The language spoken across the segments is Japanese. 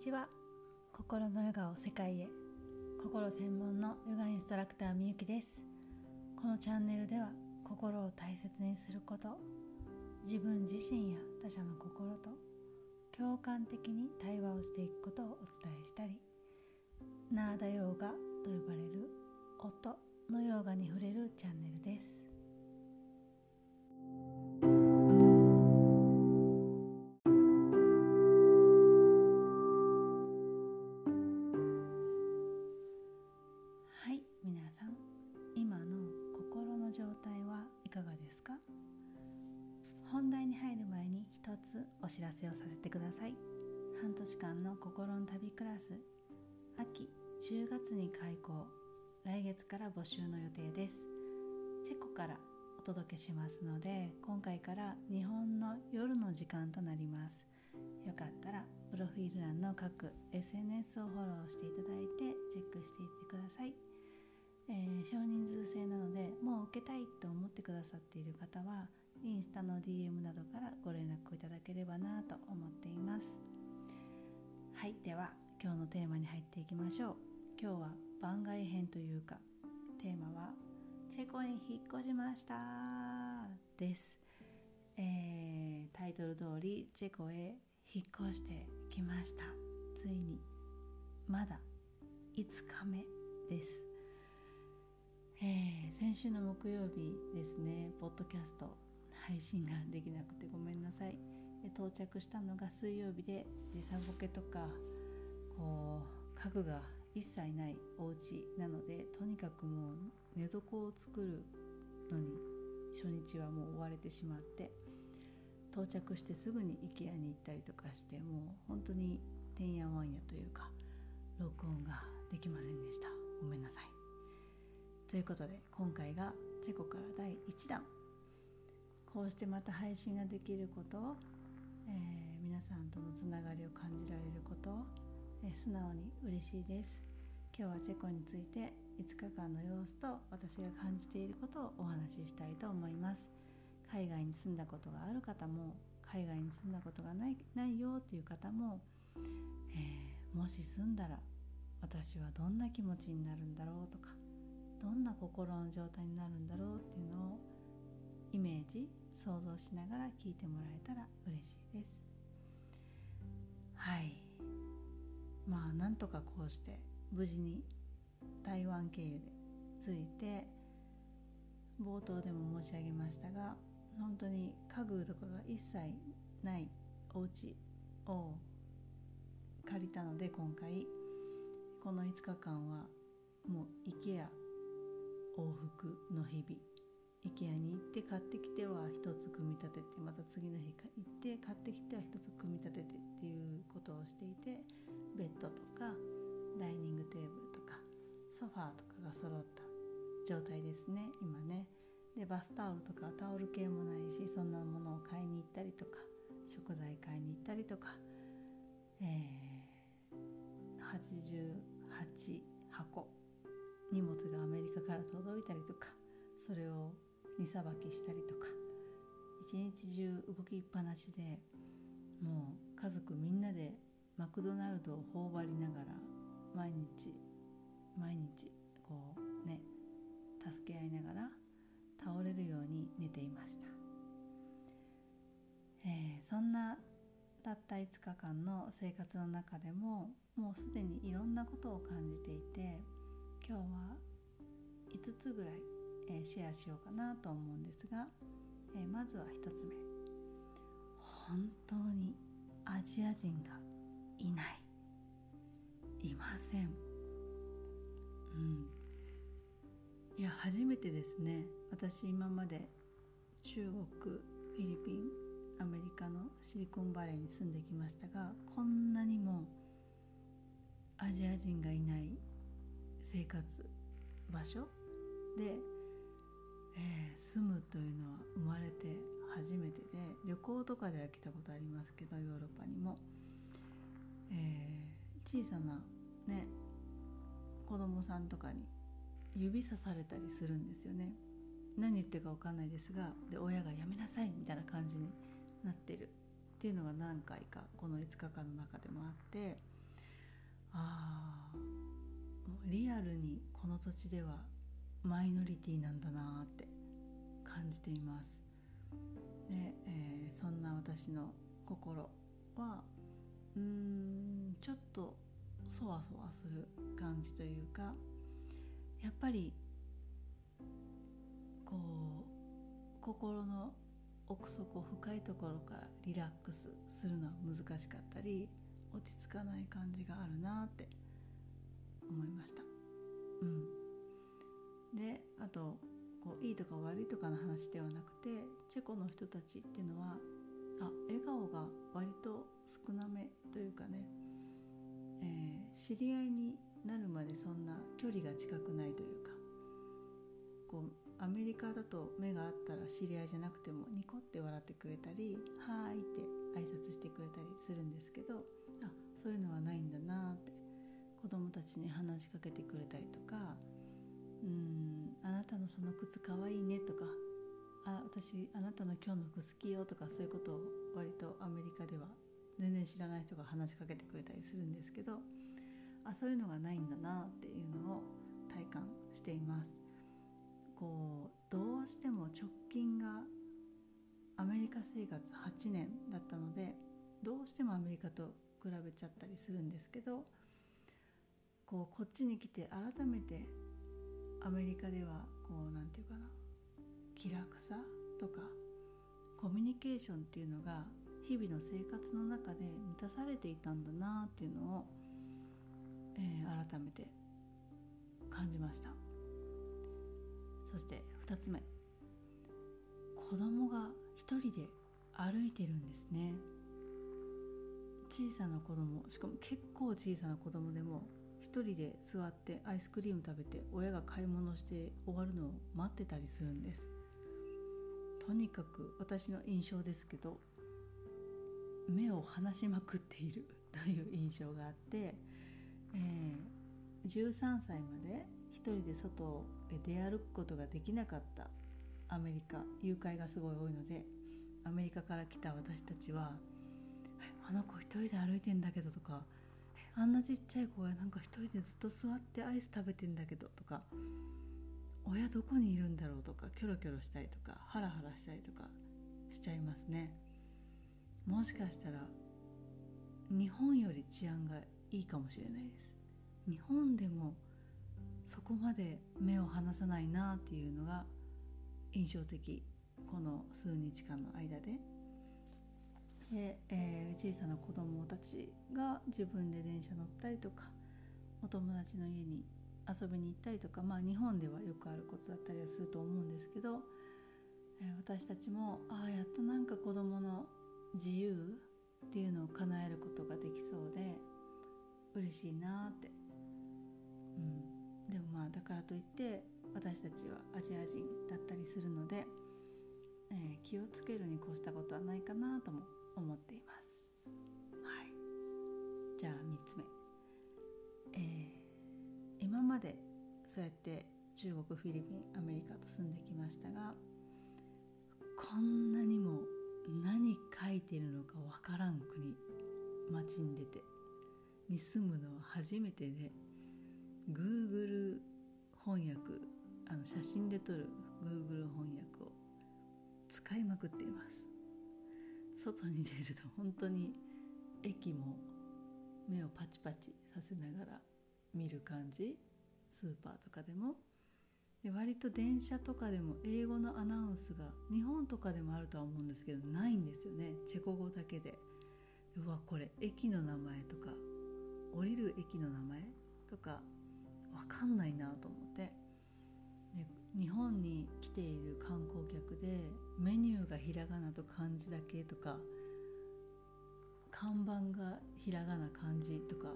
ちは。心のヨガを世界へ。心専門のヨガインストラクターみゆきです。このチャンネルでは心を大切にすること自分自身や他者の心と共感的に対話をしていくことをお伝えしたりナーダヨーガと呼ばれる音のヨーガに触れるチャンネルです。知らせをさせてください。半年間の心の旅クラス。秋10月に開講来月から募集の予定です。チェコからお届けしますので今回から日本の夜の時間となります。よかったらプロフィール欄の各 SNS をフォローしていただいてチェックしていってください、えー、少人数制なのでもう受けたいと思ってくださっている方はインスタの DM などからご連絡いただければなと思っています。はいでは今日のテーマに入っていきましょう。今日は番外編というかテーマはチェコに引っ越しました。です、えー、タイトル通りチェコへ引っ越してきました。ついにまだ5日目です、えー、先週の木曜日ですねポッドキャスト配信ができなくてごめんなさい。到着したのが水曜日で時差ボケとかこう家具が一切ないお家なのでとにかくもう寝床を作るのに初日はもう追われてしまって到着してすぐに IKEA に行ったりとかしてもう本当にてんやわんやというか録音ができませんでした。ごめんなさい。ということで今回がチェコから第1弾。こうしてまた配信ができること、えー、皆さんとのつながりを感じられることをえ素直に嬉しいです。今日はチェコについて5日間の様子と私が感じていることをお話ししたいと思います。海外に住んだことがある方も海外に住んだことがないないよという方も、えー、もし住んだら私はどんな気持ちになるんだろうとかどんな心の状態になるんだろうっていうのをイメージ想像しながら聞いてもらえたら嬉しいです。はい。まあなんとかこうして無事に台湾経由で着いて冒頭でも申し上げましたが本当に家具とかが一切ないお家を借りたので今回この5日間はもう IKEA 往復の日々 IKEA に行って買ってきては一つ組み立ててまた次の日行って買ってきては一つ組み立ててっていうことをしていてベッドとかダイニングテーブルとかソファーとかが揃った状態ですね今ね。でバスタオルとかタオル系もないしそんなものを買いに行ったりとか食材買いに行ったりとか、えー、88箱荷物がアメリカから届いたりとかそれを荷さばきしたりとか。一日中動きっぱなしでもう家族みんなでマクドナルドを頬張りながら毎日毎日こうね助け合いながら倒れるように寝ていました、えー、そんなたった5日間の生活の中でももうすでにいろんなことを感じていて今日は5つぐらい、え、シェアしようかなと思うんですが、え、まずは1つ目。本当にアジア人がいない。いません。うん。いや初めてですね。私今まで中国フィリピンアメリカのシリコンバレーに住んできましたがこんなにもアジア人がいない生活場所で、えー、住むというのは生まれて初めてで旅行とかでは来たことありますけどヨーロッパにも。えー、小さなね子供さんとかに指さされたりするんですよね。何言ってるか分かんないですがで親が「やめなさい」みたいな感じになってる。っていうのが何回かこの5日間の中でもあって。ああリアルにこの土地ではマイノリティなんだなって。感じていますで、えー、そんな私の心はうーんちょっとそわそわする感じというかやっぱりこう心の奥底深いところからリラックスするのは難しかったり落ち着かない感じがあるなって思いました。うん、であとこういいとか悪いとかの話ではなくてチェコの人たちっていうのはあ笑顔が割と少なめというかね、えー、知り合いになるまでそんな距離が近くないというかこうアメリカだと目があったら知り合いじゃなくてもニコって笑ってくれたり「はーい」って挨拶してくれたりするんですけどあそういうのはないんだなって子供たちに話しかけてくれたりとか「その靴かわいいね」とか「あ私あなたの今日の服好きよ」とかそういうことを割とアメリカでは全然知らない人が話しかけてくれたりするんですけどあそういうのがないんだなっていうのを体感しています。こうどうしても直近がアメリカ生活8年だったのでどうしてもアメリカと比べちゃったりするんですけどこうこっちに来て改めてアメリカではこう何て言うかな。気楽さとかコミュニケーションっていうのが日々の生活の中で満たされていたんだなっていうのを、えー、改めて感じました。そして2つ目。子供が一人で歩いてるんですね。小さな子供しかも結構小さな子供でも一人で座ってアイスクリーム食べて親が買い物して終わるのを待ってたりするんです。とにかく私の印象ですけど目を離しまくっている という印象があって、えー、13歳まで一人で外へ出歩くことができなかったアメリカ誘拐がすごい多いのでアメリカから来た私たちは「あの子一人で歩いてんだけど」とか「あんなちっちゃい子がなんか一人でずっと座ってアイス食べてんだけど」とか「親どこにいるんだろう」とかキョロキョロしたりとかハラハラしたりとかしちゃいますね。もしかしたら日本より治安がいいかもしれないです。日本でもそこまで目を離さないなっていうのが印象的。この数日間の間で。で、えー、小さな子供たちが自分で電車乗ったりとかお友達の家に遊びに行ったりとかまあ日本ではよくあることだったりはすると思うんですけど、えー、私たちもああやっとなんか子供の自由っていうのを叶えることができそうで嬉しいなって、うん、でもまあだからといって私たちはアジア人だったりするので、えー、気をつけるに越したことはないかなとも思っています。はい、じゃあ3つ目、えー、今までそうやって中国フィリピンアメリカと住んできましたがこんなにも何書いてるのかわからん国街に出てに住むのは初めてで Google 翻訳あの写真で撮る Google 翻訳を使いまくっています。外に出ると本当に駅も目をパチパチさせながら見る感じ。スーパーとかでも。で割と電車とかでも英語のアナウンスが日本とかでもあるとは思うんですけどないんですよね。チェコ語だけで。うわこれ駅の名前とか降りる駅の名前とか分かんないなと思って。日本に来ている観光客でメニューがひらがなと漢字だけとか看板がひらがな漢字とか。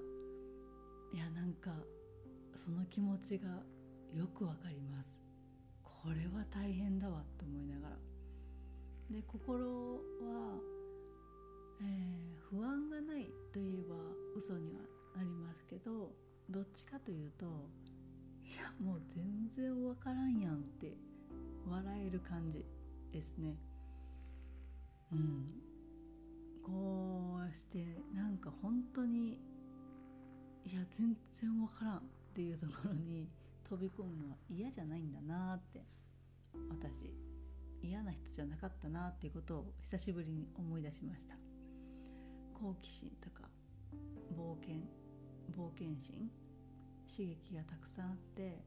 いやなんかその気持ちがよくわかります。これは大変だわと思いながら。で心は、えー、不安がないといえば嘘にはなりますけどどっちかというとやもう全然分からんやんって笑える感じですね。うん。こうしてなんか本当にいや全然わからんっていうところに飛び込むのは嫌じゃないんだなって私。嫌な人じゃなかったなっていうことを久しぶりに思い出しました。好奇心とか冒険冒険心刺激がたくさんあって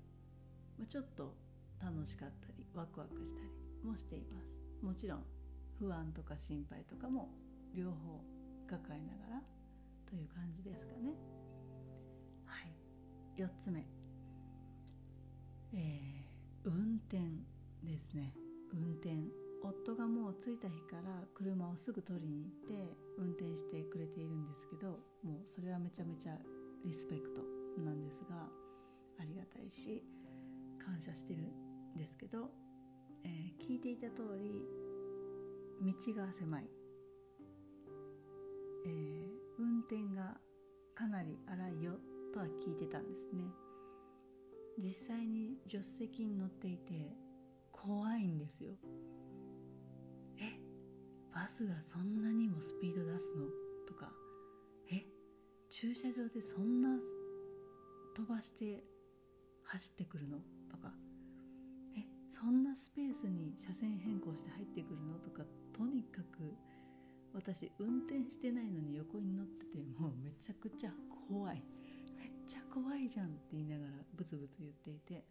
まちょっと楽しかったりワクワクしたりもしています。もちろん不安とか心配とかも両方抱えながらという感じですかね。はい。4つ目。えー、運転ですね。運転。夫がもう着いた日から車をすぐ取りに行って運転してくれているんですけどもうそれはめちゃめちゃリスペクト。なんですがありがたいし感謝してるんですけど、えー、聞いていた通り道が狭い、えー、運転がかなり荒いよとは聞いてたんですね。実際に助手席に乗っていて怖いんですよ。えバスがそんなにもスピード出すの？とかえ駐車場でそんな飛ばして走ってくるの？とか。えそんなスペースに車線変更して入ってくるの？とか。とにかく私運転してないのに横に乗っててもうめちゃくちゃ怖い。めっちゃ怖いじゃんって言いながらブツブツ言っていて。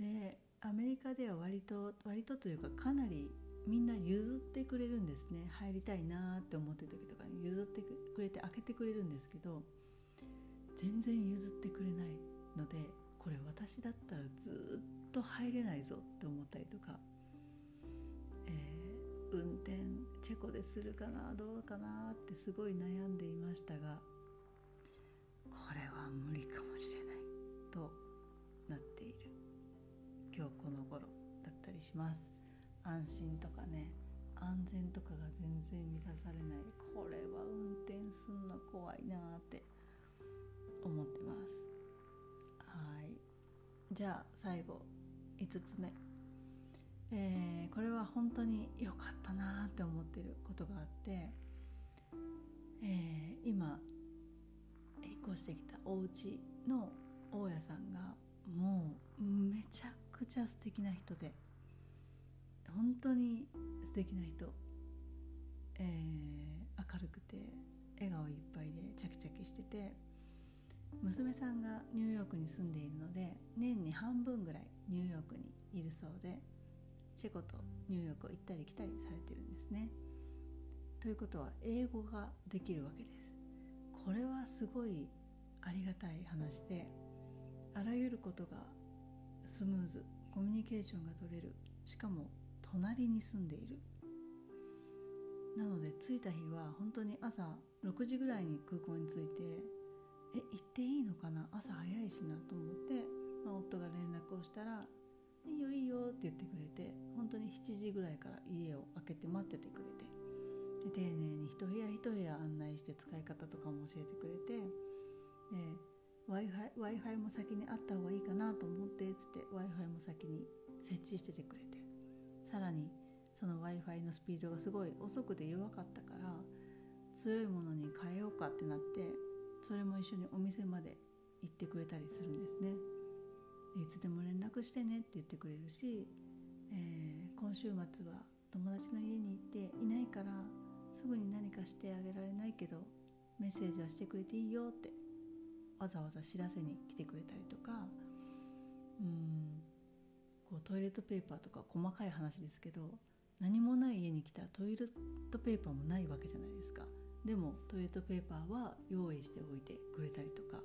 でアメリカでは割と割とというかかなりみんな譲ってくれるんですね。入りたいなって思ってる時とかに譲ってくれて開けてくれるんですけど全然譲ってくれないのでこれ私だったらずっと入れないぞって思ったりとか、えー、運転チェコでするかなどうかなってすごい悩んでいましたがこれは無理かもしれないとなっている。今日この頃だったりします。安心とかね安全とかが全然満たされない。これはじゃあ最後5つ目。えー、これは本当に良かったなって思ってることがあって、えー、今引っ越してきたお家の大家さんがもうめちゃくちゃ素敵な人で本当に素敵な人、えー、明るくて笑顔いっぱいでチャキチャキしてて娘さんがニューヨークに住んでいるので年に半分ぐらいニューヨークにいるそうでチェコとニューヨークを行ったり来たりされてるんですね。ということは英語ができるわけです。これはすごいありがたい話であらゆることがスムーズコミュニケーションが取れるしかも隣に住んでいるなので着いた日は本当に朝6時ぐらいに空港に着いてえ行っていいのかな？朝早いしなと思って、まあ、夫が連絡をしたら「いいよいいよ」って言ってくれて本当に7時ぐらいから家を開けて待っててくれてで丁寧に一部屋一部屋案内して使い方とかも教えてくれてで w i f i も先にあった方がいいかなと思ってつって w i f i も先に設置しててくれてさらにその w i f i のスピードがすごい遅くて弱かったから強いものに変えようかってなってそれも一緒にお店まで行ってくれたりするんですね。いつでも連絡してねって言ってくれるし、えー、今週末は友達の家に行っていないからすぐに何かしてあげられないけどメッセージはしてくれていいよってわざわざ知らせに来てくれたりとかうんこうトイレットペーパーとか細かい話ですけど何もない家に来たらトイレットペーパーもないわけじゃないですか。でもトイレットペーパーは用意しておいてくれたりとか、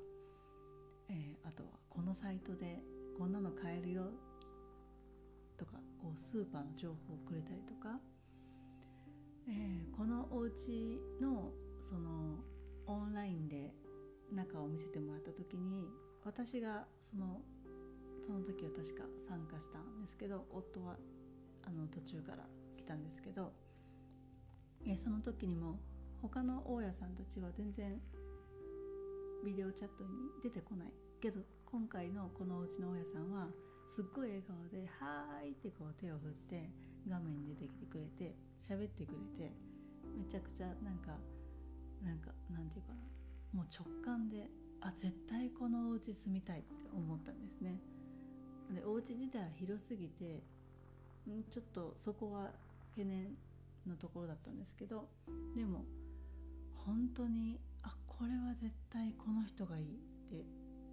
えー、あとはこのサイトでこんなの買えるよとかこうスーパーの情報をくれたりとか、えー、このお家のそのオンラインで中を見せてもらった時に私がそのその時は確か参加したんですけど夫はあの途中から来たんですけどその時にも他の大家さんたちは全然ビデオチャットに出てこないけど今回のこのお家の大家さんはすっごい笑顔で「はーい」ってこう手を振って画面に出てきてくれて喋ってくれてめちゃくちゃなんかなんかなんていうかなもう直感であ絶対このお家住みたいって思ったんですね。でお家自体は広すぎてんちょっとそこは懸念のところだったんですけどでも本当にあこれは絶対この人がいいって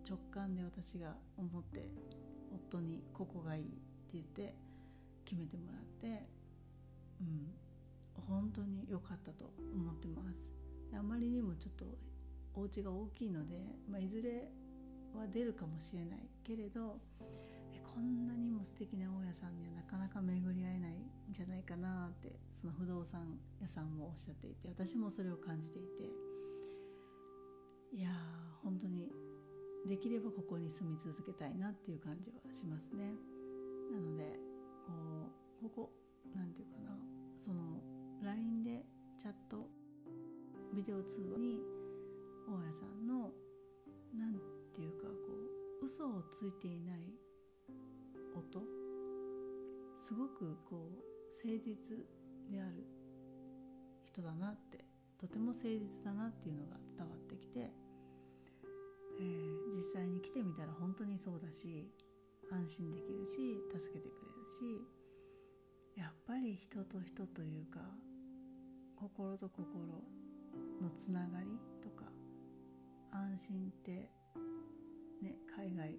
直感で私が思って夫にここがいいって言って決めてもらってうん本当に良かったと思ってます。あまりにもちょっとお家が大きいので、まあ、いずれは出るかもしれないけれどこんなにも素敵な大家さんにはなかなか巡り合えないんじゃないかなってその不動産屋さんもおっしゃっていて私もそれを感じていて。いやー本当にできればここに住み続けたいなっていう感じはしますね。なのでこうここ何て言うかなその LINE でチャットビデオ通話に大家さんの何て言うかこう嘘をついていない音？すごくこう誠実である人だなってとても誠実だなっていうのが伝わってきて、えー、実際に来てみたら本当にそうだし安心できるし助けてくれるしやっぱり人と人というか心と心のつながりとか安心ってね海外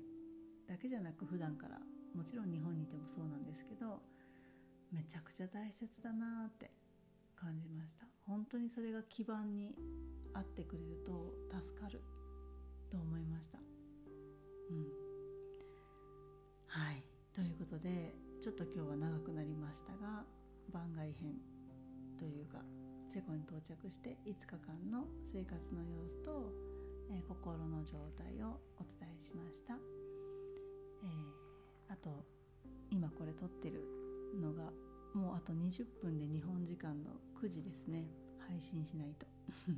だけじゃなく普段からもちろん日本にいてもそうなんですけどめちゃくちゃ大切だなって感じました。本当にそれが基盤にあってくれると助かると思いました。うん。はい。ということでちょっと今日は長くなりましたが番外編というかチェコに到着して5日間の生活の様子と、えー、心の状態をお伝えしました、えーあと今これ撮ってるのがもうあと20分で日本時間の9時ですね。配信しないと、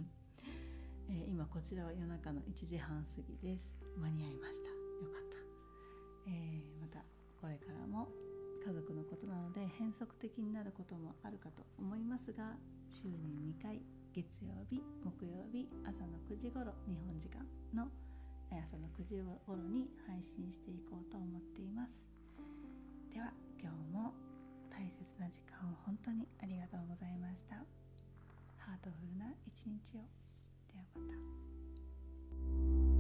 えー、今こちらは夜中の1時半過ぎです。間に合いました。よかった、えー、またこれからも家族のことなので変則的になることもあるかと思いますが週に2回月曜日木曜日朝の9時頃日本時間の「朝の9時頃に配信していこうと思っています。では今日も大切な時間を本当にありがとうございました。ハートフルな一日を。ではまた。